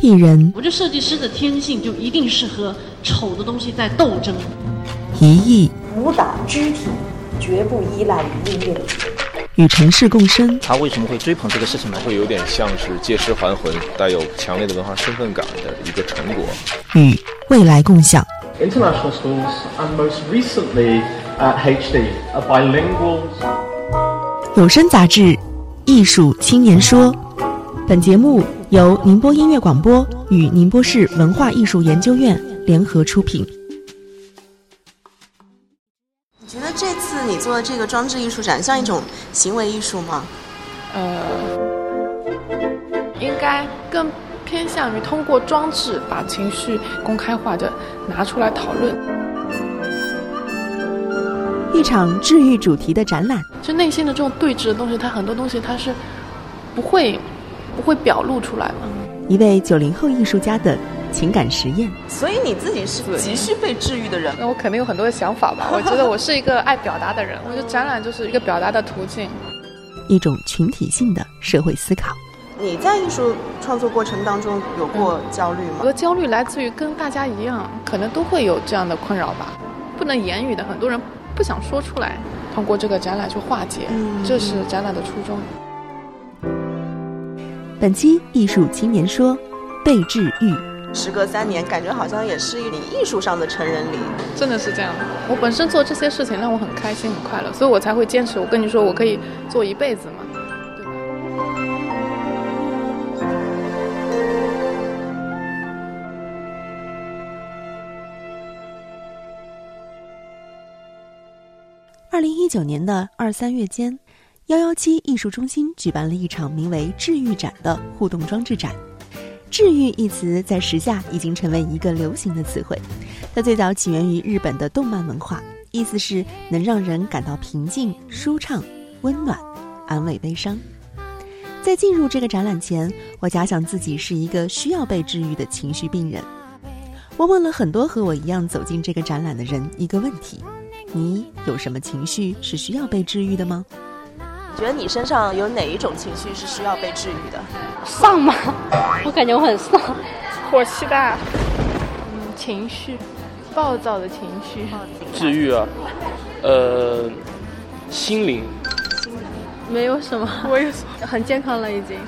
艺人我这设计师的天性就一定是和丑的东西在斗争。一艺武打肢体绝不依赖于音乐。与城市共生，他为什么会追捧这个事情呢？会有点像是借尸还魂，带有强烈的文化身份感的一个成果。与未来共享。International schools and most recently at HD are bilingual. 有声杂志《艺术青年说》，本节目由宁波音乐广播与宁波市文化艺术研究院联合出品。你觉得这次你做的这个装置艺术展像一种行为艺术吗？呃，应该更偏向于通过装置把情绪公开化的拿出来讨论。一场治愈主题的展览，就内心的这种对峙的东西，它很多东西它是不会不会表露出来吗。一位九零后艺术家的情感实验。所以你自己是急需被治愈的人。那我肯定有很多的想法吧。我觉得我是一个爱表达的人，我觉得展览就是一个表达的途径，一种群体性的社会思考。你在艺术创作过程当中有过焦虑吗？我的焦虑来自于跟大家一样，可能都会有这样的困扰吧，不能言语的，很多人不想说出来，通过这个展览去化解，嗯这是展览的初衷。本期艺术青年说，被治愈。时隔三年，感觉好像也是你艺术上的成人礼。真的是这样，我本身做这些事情让我很开心很快乐，所以我才会坚持。我跟你说，我可以做一辈子嘛，对吧？二零一九年的二三月间，幺幺七艺术中心举办了一场名为“治愈展”的互动装置展。治愈一词在时下已经成为一个流行的词汇，它最早起源于日本的动漫文化，意思是能让人感到平静、舒畅、温暖、安慰悲伤。在进入这个展览前，我假想自己是一个需要被治愈的情绪病人。我问了很多和我一样走进这个展览的人一个问题：你有什么情绪是需要被治愈的吗？觉得你身上有哪一种情绪是需要被治愈的？丧吗？我感觉我很丧。火气大，嗯，情绪，暴躁的情绪，治愈啊，呃，心灵。没有什么，我也很健康了已经。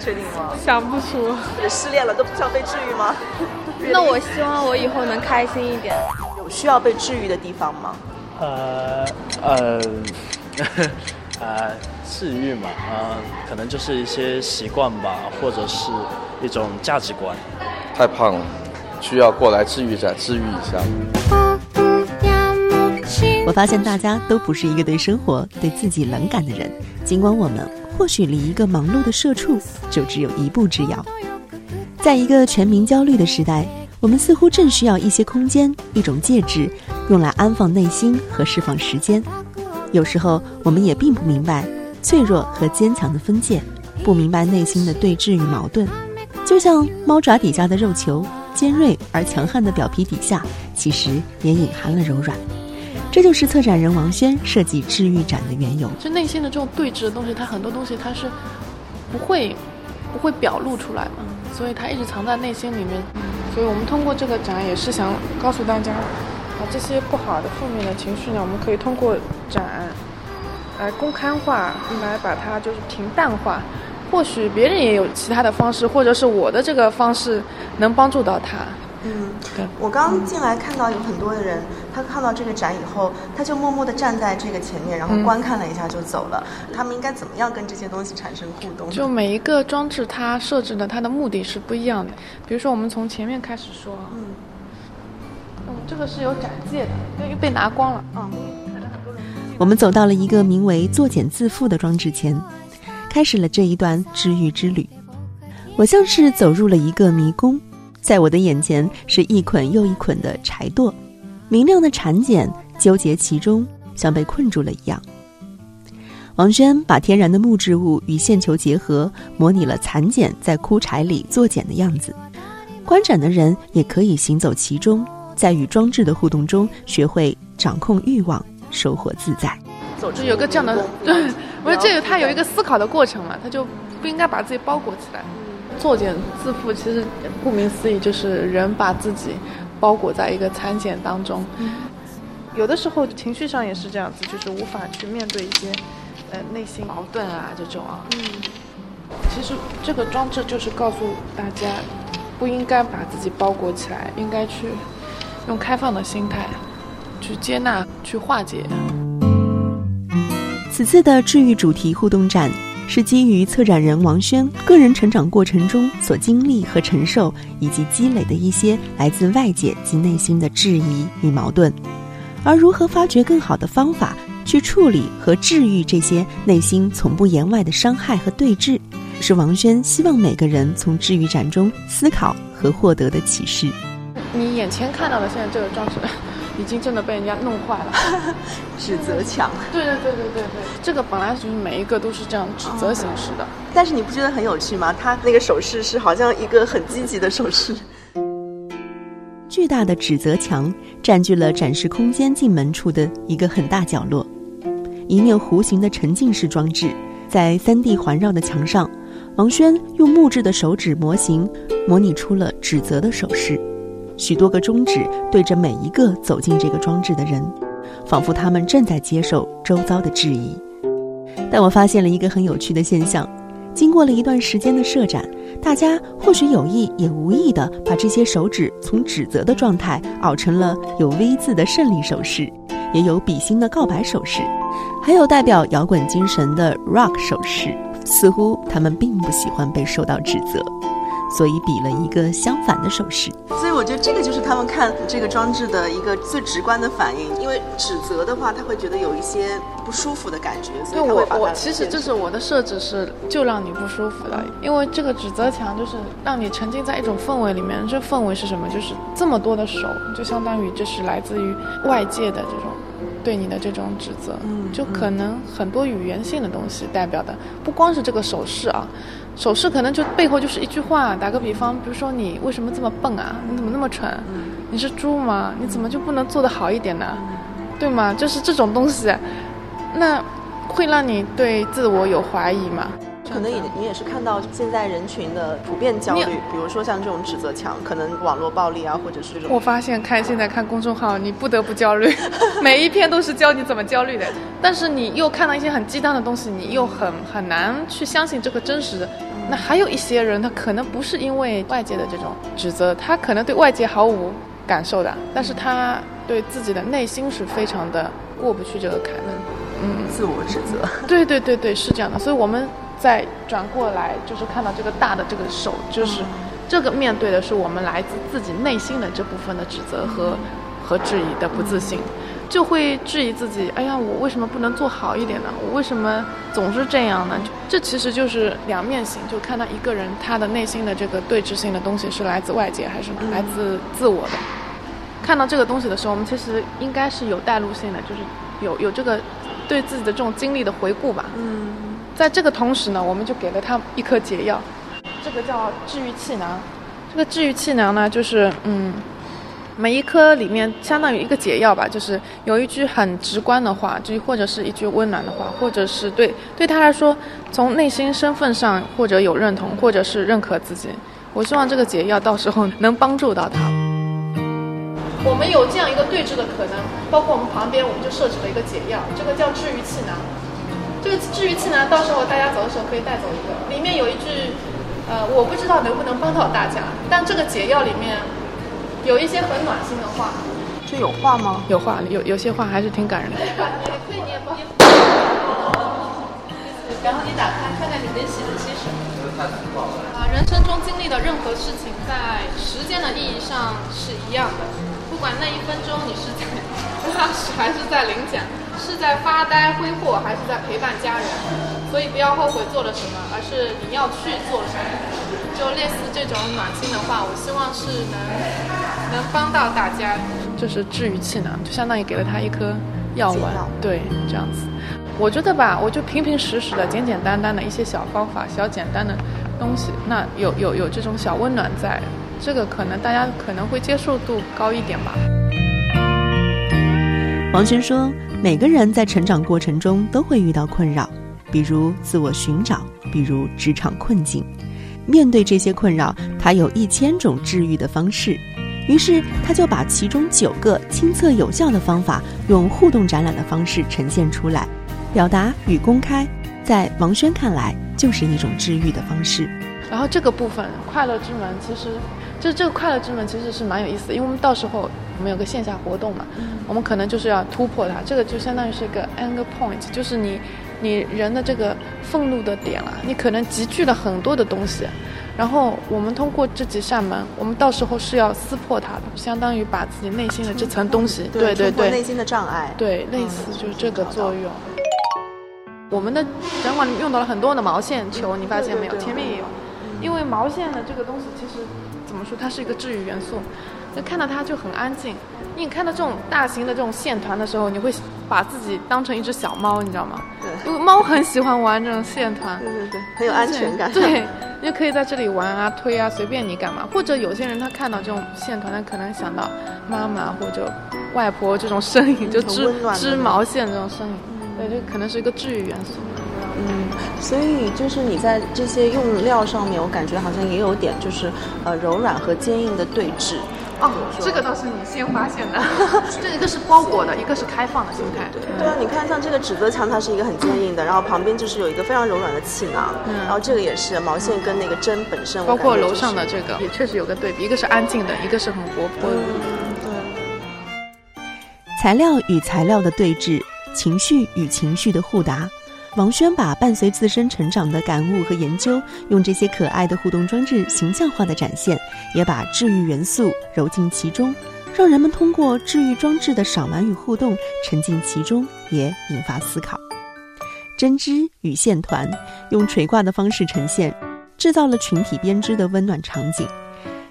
确定吗？想不出。失恋了都不需要被治愈吗？那我希望我以后能开心一点。有需要被治愈的地方吗？呃呃呃，治愈嘛，啊、可能就是一些习惯吧，或者是一种价值观。太胖了，需要过来治愈再治愈一下。我发现大家都不是一个对生活、对自己冷感的人，尽管我们或许离一个忙碌的社畜就只有一步之遥。在一个全民焦虑的时代，我们似乎正需要一些空间，一种介质，用来安放内心和释放时间。有时候，我们也并不明白脆弱和坚强的分界，不明白内心的对峙与矛盾。就像猫爪底下的肉球，尖锐而强悍的表皮底下，其实也隐含了柔软。这就是策展人王轩设计治愈展的缘由。就内心的这种对峙的东西，它很多东西它是不会不会表露出来的，所以它一直藏在内心里面。所以我们通过这个展也是想告诉大家，把，这些不好的负面的情绪呢，我们可以通过展来公开化，来把它就是平淡化。或许别人也有其他的方式，或者是我的这个方式能帮助到他。嗯，对。我刚进来看到有很多的人，他看到这个展以后，他就默默地站在这个前面，然后观看了一下就走了。他们应该怎么样跟这些东西产生互动？就每一个装置，它设置的它的目的是不一样的。比如说，我们从前面开始说，嗯，嗯，这个是有展界的，因为被拿光了。嗯，我们走到了一个名为“作茧自缚”的装置前，开始了这一段治愈之旅。我像是走入了一个迷宫，在我的眼前是一捆又一捆的柴垛，明亮的蚕茧纠结其中，像被困住了一样。王轩把天然的木质物与线球结合，模拟了蚕茧在枯柴里作茧的样子。观展的人也可以行走其中，在与装置的互动中，学会掌控欲望，收获自在。走就有个这样的，对，不是这个，他有一个思考的过程嘛，他就不应该把自己包裹起来。作茧自缚，其实顾名思义就是人把自己包裹在一个蚕茧当中。有的时候情绪上也是这样子，就是无法去面对一些呃内心矛盾啊这种啊。嗯，其实这个装置就是告诉大家，不应该把自己包裹起来，应该去用开放的心态去接纳、去化解。此次的治愈主题互动展。是基于策展人王轩个人成长过程中所经历和承受，以及积累的一些来自外界及内心的质疑与矛盾，而如何发掘更好的方法去处理和治愈这些内心从不言外的伤害和对峙，是王轩希望每个人从治愈展中思考和获得的启示。你眼前看到的现在这个装置。已经真的被人家弄坏了，指责墙。对对对对对对，这个本来就是每一个都是这样指责形式的。但是你不觉得很有趣吗？他那个手势是好像一个很积极的手势。巨大的指责墙占据了展示空间进门处的一个很大角落，一面弧形的沉浸式装置在三 D 环绕的墙上，王轩用木质的手指模型模拟出了指责的手势。许多个中指对着每一个走进这个装置的人，仿佛他们正在接受周遭的质疑。但我发现了一个很有趣的现象：经过了一段时间的设展，大家或许有意也无意地把这些手指从指责的状态熬成了有 V 字的胜利手势，也有比心的告白手势，还有代表摇滚精神的 Rock 手势。似乎他们并不喜欢被受到指责。所以比了一个相反的手势，所以我觉得这个就是他们看这个装置的一个最直观的反应。因为指责的话，他会觉得有一些不舒服的感觉，所以我我其实这是我的设置是就让你不舒服的，因为这个指责墙就是让你沉浸在一种氛围里面。这氛围是什么？就是这么多的手，就相当于这是来自于外界的这种对你的这种指责，就可能很多语言性的东西代表的，不光是这个手势啊。手势可能就背后就是一句话，打个比方，比如说你为什么这么笨啊？你怎么那么蠢？你是猪吗？你怎么就不能做得好一点呢？对吗？就是这种东西，那会让你对自我有怀疑吗？可能也你也是看到现在人群的普遍焦虑，比如说像这种指责墙，可能网络暴力啊，或者是这种。我发现看现在看公众号，你不得不焦虑，每一篇都是教你怎么焦虑的。但是你又看到一些很鸡汤的东西，你又很很难去相信这个真实。那还有一些人，他可能不是因为外界的这种指责，他可能对外界毫无感受的，但是他对自己的内心是非常的过不去这个坎的。嗯，自我指责。对对对对，是这样的。所以我们。在转过来，就是看到这个大的这个手，就是这个面对的是我们来自自己内心的这部分的指责和和质疑的不自信，就会质疑自己。哎呀，我为什么不能做好一点呢？我为什么总是这样呢？这其实就是两面性，就看到一个人他的内心的这个对峙性的东西是来自外界还是来自自我的。看到这个东西的时候，我们其实应该是有带入性的，就是有有这个对自己的这种经历的回顾吧。嗯。在这个同时呢，我们就给了他一颗解药，这个叫治愈气囊。这个治愈气囊呢，就是嗯，每一颗里面相当于一个解药吧，就是有一句很直观的话，就或者是一句温暖的话，或者是对对他来说，从内心身份上或者有认同，或者是认可自己。我希望这个解药到时候能帮助到他。我们有这样一个对峙的可能，包括我们旁边我们就设置了一个解药，这个叫治愈气囊。这个治愈气囊，到时候大家走的时候可以带走一个。里面有一句，呃，我不知道能不能帮到大家，但这个解药里面有一些很暖心的话。这有话吗？有话，有有些话还是挺感人的。可以，你也帮。然后你打开看看里面写的些什么。啊，人生中经历的任何事情，在时间的意义上是一样的，不管那一分钟你是在拉屎还是在领奖。是在发呆挥霍，还是在陪伴家人？所以不要后悔做了什么，而是你要去做什么。就类似这种暖心的话，我希望是能能帮到大家，就是治愈气囊，就相当于给了他一颗药丸。对，这样子。我觉得吧，我就平平实实的、简简单单的一些小方法、小简单的东西，那有有有这种小温暖在，这个可能大家可能会接受度高一点吧。王轩说。每个人在成长过程中都会遇到困扰，比如自我寻找，比如职场困境。面对这些困扰，他有一千种治愈的方式。于是，他就把其中九个亲测有效的方法，用互动展览的方式呈现出来。表达与公开，在王轩看来，就是一种治愈的方式。然后这个部分，快乐之门，其实就是这个快乐之门，其实是蛮有意思的，因为我们到时候我们有个线下活动嘛，我们可能就是要突破它，这个就相当于是一个 anger point，就是你你人的这个愤怒的点啊，你可能集聚了很多的东西。然后我们通过这几扇门，我们到时候是要撕破它的，相当于把自己内心的这层东西，对对对，内心的障碍，对，类似就是这个作用。我们的展馆里用到了很多的毛线球，你发现没有？前面也有，因为毛线的这个东西其实怎么说，它是一个治愈元素。就看到它就很安静。你看到这种大型的这种线团的时候，你会把自己当成一只小猫，你知道吗？对，因为猫很喜欢玩这种线团，对对对，很有安全感。对。你就可以在这里玩啊、推啊，随便你干嘛。或者有些人他看到这种线团，他可能想到妈妈或者外婆这种身影，就织织毛线这种身影，对，这可能是一个治愈元素。嗯，所以就是你在这些用料上面，我感觉好像也有点就是呃柔软和坚硬的对峙。哦，这个倒是你先发现的。这一个是包裹的，一个是开放的心态。对啊，你看像这个纸泽墙，它是一个很坚硬的，然后旁边就是有一个非常柔软的气囊，嗯然后这个也是毛线跟那个针本身。包括楼上的这个也确实有个对比，一个是安静的，一个是很活泼的。对。材料与材料的对峙，情绪与情绪的互答。王轩把伴随自身成长的感悟和研究，用这些可爱的互动装置形象化的展现，也把治愈元素揉进其中，让人们通过治愈装置的赏玩与互动沉浸其中，也引发思考。针织与线团用垂挂的方式呈现，制造了群体编织的温暖场景。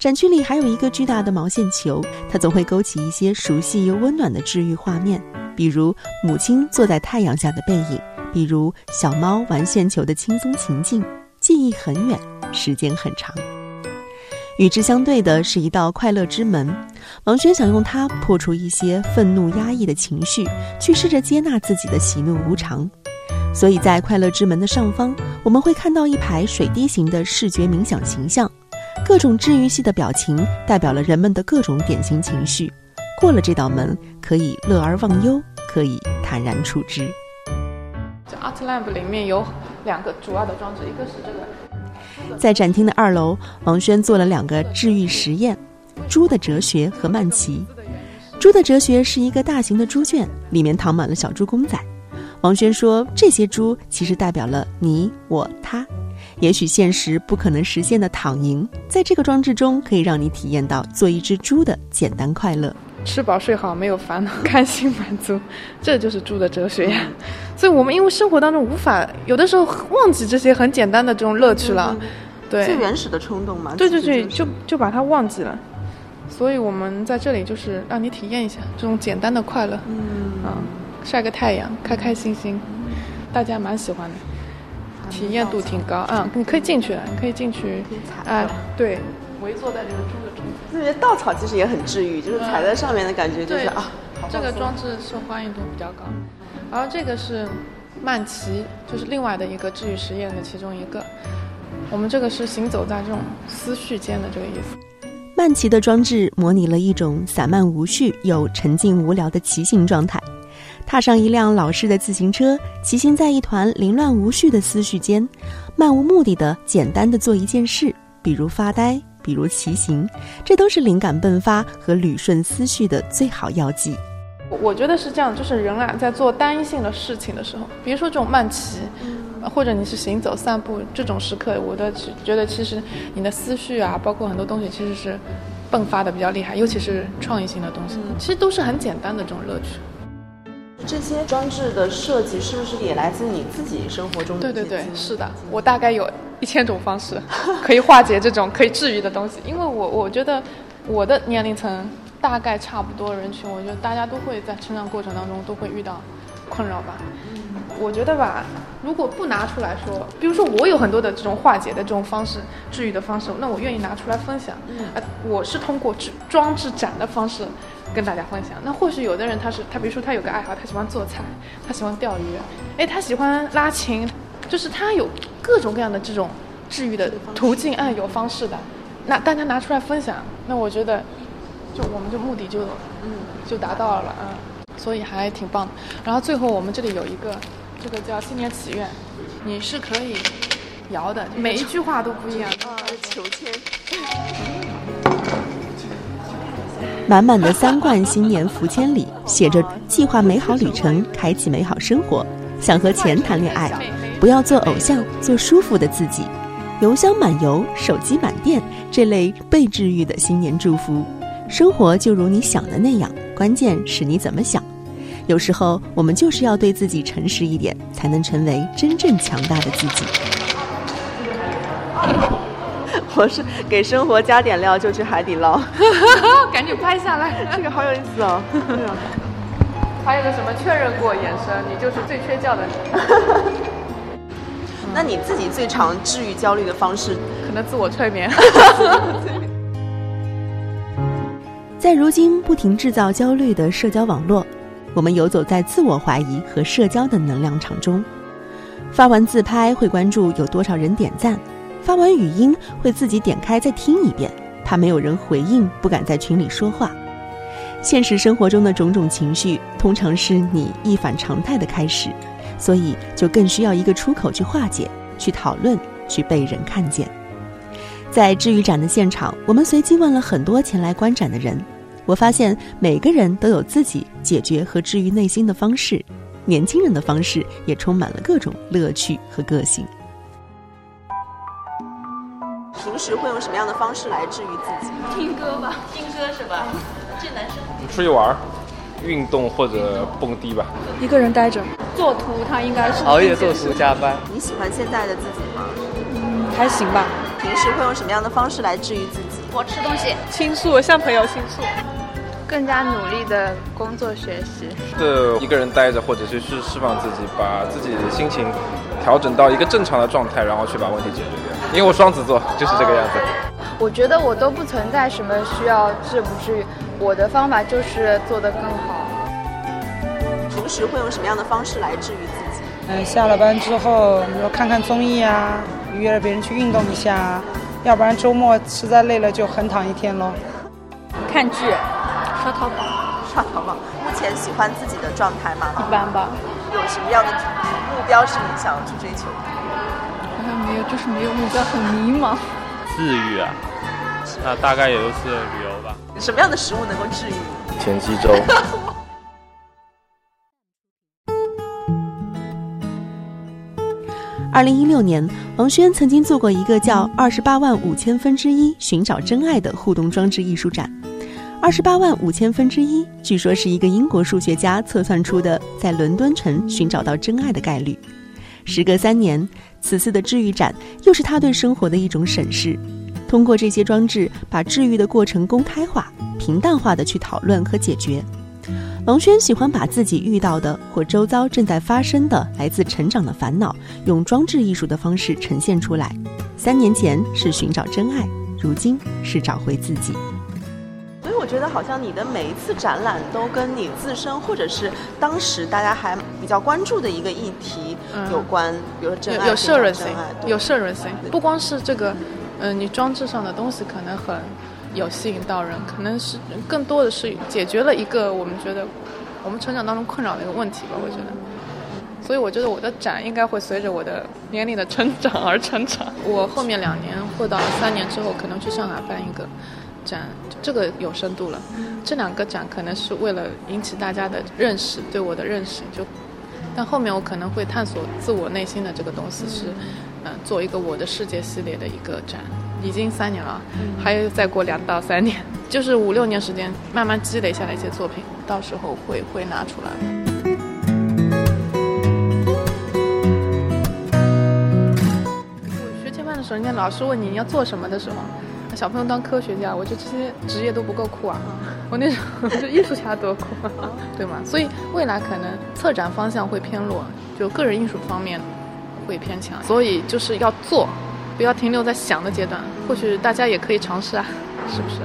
展区里还有一个巨大的毛线球，它总会勾起一些熟悉又温暖的治愈画面，比如母亲坐在太阳下的背影。比如小猫玩线球的轻松情境，记忆很远，时间很长。与之相对的是一道快乐之门，王轩想用它破除一些愤怒压抑的情绪，去试着接纳自己的喜怒无常。所以在快乐之门的上方，我们会看到一排水滴形的视觉冥想形象，各种治愈系的表情代表了人们的各种典型情绪。过了这道门，可以乐而忘忧，可以坦然处之。这 Art Lab 里面有两个主要的装置，一个是这个。在展厅的二楼，王轩做了两个治愈实验：猪的哲学和曼奇。猪的哲学是一个大型的猪圈，里面躺满了小猪公仔。王轩说，这些猪其实代表了你、我、他。也许现实不可能实现的躺赢，在这个装置中可以让你体验到做一只猪的简单快乐。吃饱睡好，没有烦恼，开心满足，这就是猪的哲学呀。所以，我们因为生活当中无法有的时候忘记这些很简单的这种乐趣了，对，最原始的冲动嘛。对对对，就就把它忘记了。所以我们在这里就是让你体验一下这种简单的快乐，嗯，啊，晒个太阳，开开心心，大家蛮喜欢的，体验度挺高。嗯，你可以进去了，你可以进去，哎，对。围坐在这个中间，那些稻草其实也很治愈，就是踩在上面的感觉就是啊。这个装置受欢迎度比较高，然后这个是曼奇，就是另外的一个治愈实验的其中一个。我们这个是行走在这种思绪间的这个意思。曼奇的装置模拟了一种散漫无序又沉静无聊的骑行状态，踏上一辆老式的自行车，骑行在一团凌乱无序的思绪间，漫无目的的简单的做一件事，比如发呆。比如骑行，这都是灵感迸发和捋顺思绪的最好药剂。我我觉得是这样，就是人啊，在做单一性的事情的时候，比如说这种慢骑，或者你是行走、散步这种时刻，我的觉得其实你的思绪啊，包括很多东西其实是迸发的比较厉害，尤其是创意性的东西，其实都是很简单的这种乐趣。这些装置的设计是不是也来自你自己生活中的？对对对，是的，我大概有一千种方式可以化解这种可以治愈的东西，因为我我觉得我的年龄层大概差不多人群，我觉得大家都会在成长过程当中都会遇到困扰吧。我觉得吧，如果不拿出来说，比如说我有很多的这种化解的这种方式、治愈的方式，那我愿意拿出来分享。啊，我是通过装置展的方式跟大家分享。那或许有的人他是他，比如说他有个爱好，他喜欢做菜，他喜欢钓鱼，哎，他喜欢拉琴，就是他有各种各样的这种治愈的途径，哎，有方式的，那大家拿出来分享，那我觉得，就我们就目的就，嗯，就达到了啊，所以还挺棒的。然后最后我们这里有一个，这个叫新年祈愿，你是可以摇的，每一句话都不一样啊，求签。满满的三罐新年福签里写着：计划美好旅程，开启美好生活。想和钱谈恋爱，不要做偶像，做舒服的自己。邮箱满油，手机满电，这类被治愈的新年祝福。生活就如你想的那样，关键是你怎么想。有时候我们就是要对自己诚实一点，才能成为真正强大的自己。我是给生活加点料就去海底捞，赶紧拍下来，这个好有意思哦。还有个什么确认过眼神，你就是最缺觉的。那你自己最常治愈焦虑的方式，可能自我催眠。在如今不停制造焦虑的社交网络，我们游走在自我怀疑和社交的能量场中。发完自拍会关注有多少人点赞，发完语音会自己点开再听一遍，怕没有人回应，不敢在群里说话。现实生活中的种种情绪，通常是你一反常态的开始，所以就更需要一个出口去化解、去讨论、去被人看见。在治愈展的现场，我们随机问了很多前来观展的人，我发现每个人都有自己解决和治愈内心的方式，年轻人的方式也充满了各种乐趣和个性。平时会用什么样的方式来治愈自己？听歌吧，听歌是吧？这男生。出去玩，运动或者蹦迪吧。一个人待着，做图，他应该是熬夜做图加班。你喜欢现在的自己吗？嗯，还行吧。平时会用什么样的方式来治愈自己？我吃东西，倾诉，向朋友倾诉，更加努力的工作学习。是一个人待着，或者是去释放自己，把自己的心情调整到一个正常的状态，然后去把问题解决掉。因为我双子座，就是这个样子。我觉得我都不存在什么需要治不治愈，我的方法就是做得更好。平时会用什么样的方式来治愈自己？嗯，下了班之后，比如说看看综艺啊，约着别人去运动一下，要不然周末实在累了就横躺一天喽。看剧，刷淘宝，刷淘宝。目前喜欢自己的状态吗？一般吧。有什么样的目标是你想要去追求的？好像没有，就是没有目标，很迷茫。自愈啊，那大概也就是旅游吧。什么样的食物能够治愈你？田鸡粥。二零一六年，王轩曾经做过一个叫“二十八万五千分之一寻找真爱”的互动装置艺术展。二十八万五千分之一，据说是一个英国数学家测算出的在伦敦城寻找到真爱的概率。时隔三年，此次的治愈展又是他对生活的一种审视。通过这些装置，把治愈的过程公开化、平淡化的去讨论和解决。王轩喜欢把自己遇到的或周遭正在发生的来自成长的烦恼，用装置艺术的方式呈现出来。三年前是寻找真爱，如今是找回自己。所以我觉得，好像你的每一次展览都跟你自身，或者是当时大家还比较关注的一个议题有关，比如说真爱、有摄人性，爱，有摄人性。不光是这个，嗯，嗯你装置上的东西可能很。有吸引到人，可能是更多的是解决了一个我们觉得我们成长当中困扰的一个问题吧。我觉得，所以我觉得我的展应该会随着我的年龄的成长而成长。我后面两年或到三年之后，可能去上海办一个展，这个有深度了。这两个展可能是为了引起大家的认识，对我的认识。就，但后面我可能会探索自我内心的这个东西，是嗯，做一个我的世界系列的一个展。已经三年了，还有再过两到三年，就是五六年时间，慢慢积累下来一些作品，到时候会会拿出来。我学前班的时候，人家老师问你你要做什么的时候，小朋友当科学家，我觉得这些职业都不够酷啊。我那时候就艺术家多酷，对吗？所以未来可能策展方向会偏弱，就个人艺术方面会偏强，所以就是要做。不要停留在想的阶段，或许大家也可以尝试啊，是不是？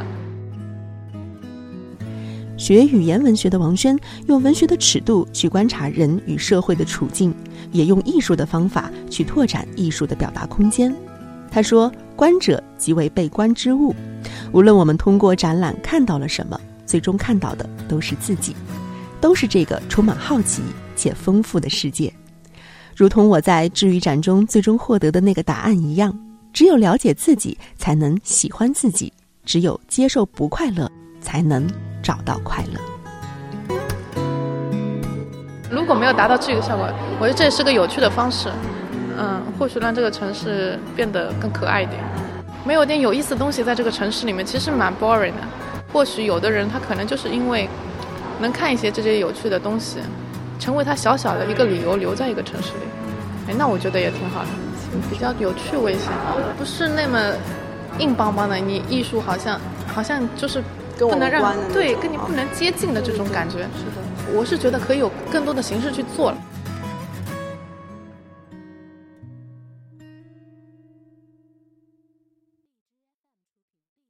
学语言文学的王轩，用文学的尺度去观察人与社会的处境，也用艺术的方法去拓展艺术的表达空间。他说：“观者即为被观之物，无论我们通过展览看到了什么，最终看到的都是自己，都是这个充满好奇且丰富的世界。如同我在治愈展中最终获得的那个答案一样，只有了解自己，才能喜欢自己；只有接受不快乐，才能找到快乐。”如果没有达到治愈的效果，我觉得这也是个有趣的方式。嗯，或许让这个城市变得更可爱一点。没有点有意思的东西在这个城市里面，其实蛮 boring 的。或许有的人他可能就是因为能看一些这些有趣的东西，成为他小小的一个理由留在一个城市里。哎，那我觉得也挺好的，比较有趣味性，不是那么硬邦邦的。你艺术好像好像就是不能让对跟你不能接近的这种感觉。是的。我是觉得可以有更多的形式去做了。